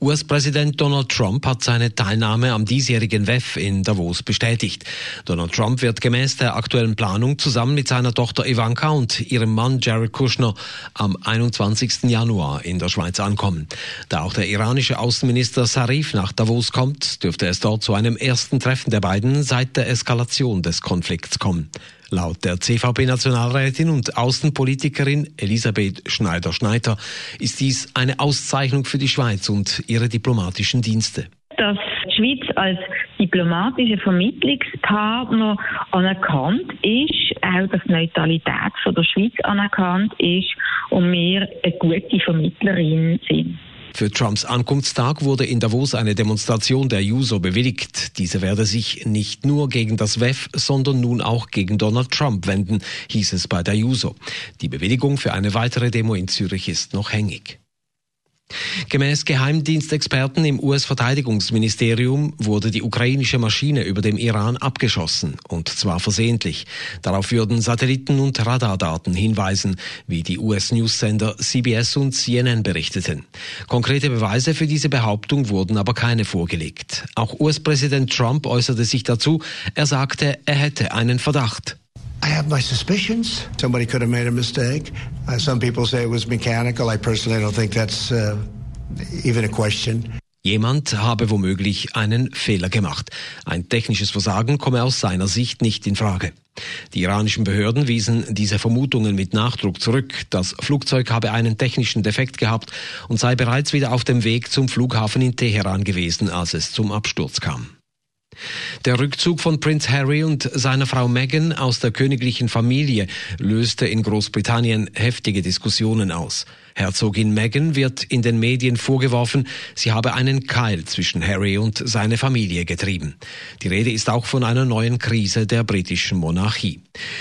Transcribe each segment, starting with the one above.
US-Präsident Donald Trump hat seine Teilnahme am diesjährigen WEF in Davos bestätigt. Donald Trump wird gemäß der aktuellen Planung zusammen mit seiner Tochter Ivanka und ihrem Mann Jared Kushner am 21. Januar in der Schweiz ankommen. Da auch der iranische Außenminister Sarif nach Davos kommt, dürfte es dort zu einem ersten Treffen der beiden seit der Eskalation des Konflikts kommen. Laut der CVP-Nationalrätin und Außenpolitikerin Elisabeth Schneider-Schneider ist dies eine Auszeichnung für die Schweiz und ihre diplomatischen Dienste. Dass die Schweiz als diplomatischer Vermittlungspartner anerkannt ist, auch dass die Neutralität von der Schweiz anerkannt ist und wir eine gute Vermittlerin sind. Für Trumps Ankunftstag wurde in Davos eine Demonstration der Juso bewilligt. Diese werde sich nicht nur gegen das WEF, sondern nun auch gegen Donald Trump wenden, hieß es bei der Juso. Die Bewilligung für eine weitere Demo in Zürich ist noch hängig. Gemäß Geheimdienstexperten im US-Verteidigungsministerium wurde die ukrainische Maschine über dem Iran abgeschossen, und zwar versehentlich. Darauf würden Satelliten- und Radardaten hinweisen, wie die US-Newssender CBS und CNN berichteten. Konkrete Beweise für diese Behauptung wurden aber keine vorgelegt. Auch US-Präsident Trump äußerte sich dazu. Er sagte, er hätte einen Verdacht. I have my suspicions. Somebody could have made a mistake. Uh, some people say it was mechanical. I personally don't think that's uh, even a question. Jemand habe womöglich einen Fehler gemacht. Ein technisches Versagen komme aus seiner Sicht nicht in Frage. Die iranischen Behörden wiesen diese Vermutungen mit Nachdruck zurück. Das Flugzeug habe einen technischen Defekt gehabt und sei bereits wieder auf dem Weg zum Flughafen in Teheran gewesen, als es zum Absturz kam. Der Rückzug von Prince Harry und seiner Frau Meghan aus der königlichen Familie löste in Großbritannien heftige Diskussionen aus. Herzogin Meghan wird in den Medien vorgeworfen, sie habe einen Keil zwischen Harry und seine Familie getrieben. Die Rede ist auch von einer neuen Krise der britischen Monarchie.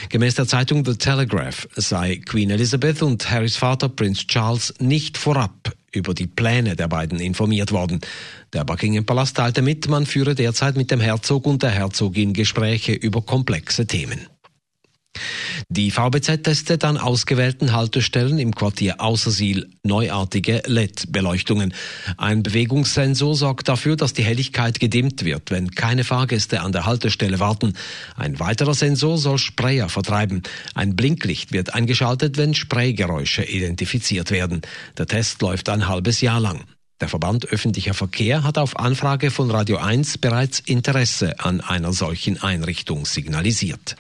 Gemäß der Zeitung The Telegraph sei Queen Elizabeth und Harrys Vater Prince Charles nicht vorab über die Pläne der beiden informiert worden. Der Buckingham Palast teilte mit, man führe derzeit mit dem Herzog und der Herzogin Gespräche über komplexe Themen. Die VBZ testet an ausgewählten Haltestellen im Quartier Außersiel neuartige LED-Beleuchtungen. Ein Bewegungssensor sorgt dafür, dass die Helligkeit gedimmt wird, wenn keine Fahrgäste an der Haltestelle warten. Ein weiterer Sensor soll Sprayer vertreiben. Ein Blinklicht wird eingeschaltet, wenn Spraygeräusche identifiziert werden. Der Test läuft ein halbes Jahr lang. Der Verband öffentlicher Verkehr hat auf Anfrage von Radio 1 bereits Interesse an einer solchen Einrichtung signalisiert.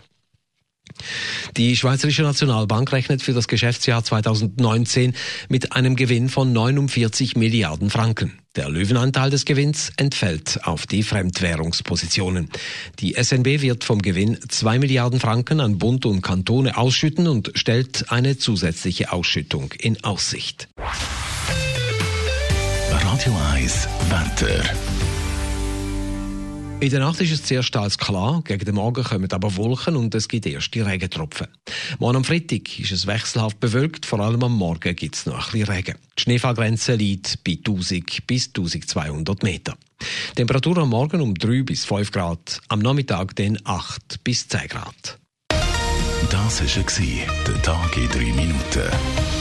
Die Schweizerische Nationalbank rechnet für das Geschäftsjahr 2019 mit einem Gewinn von 49 Milliarden Franken. Der Löwenanteil des Gewinns entfällt auf die Fremdwährungspositionen. Die SNB wird vom Gewinn 2 Milliarden Franken an Bund und Kantone ausschütten und stellt eine zusätzliche Ausschüttung in Aussicht. Radio 1 Wetter. In der Nacht ist es zuerst als klar, gegen den Morgen kommen aber Wolken und es gibt erste Regentropfen. Morgen am Freitag ist es wechselhaft bewölkt, vor allem am Morgen gibt es noch ein bisschen Regen. Die Schneefallgrenze liegt bei 1000 bis 1200 Meter. Temperatur am Morgen um 3 bis 5 Grad, am Nachmittag dann 8 bis 10 Grad. Das war der Tag in 3 Minuten.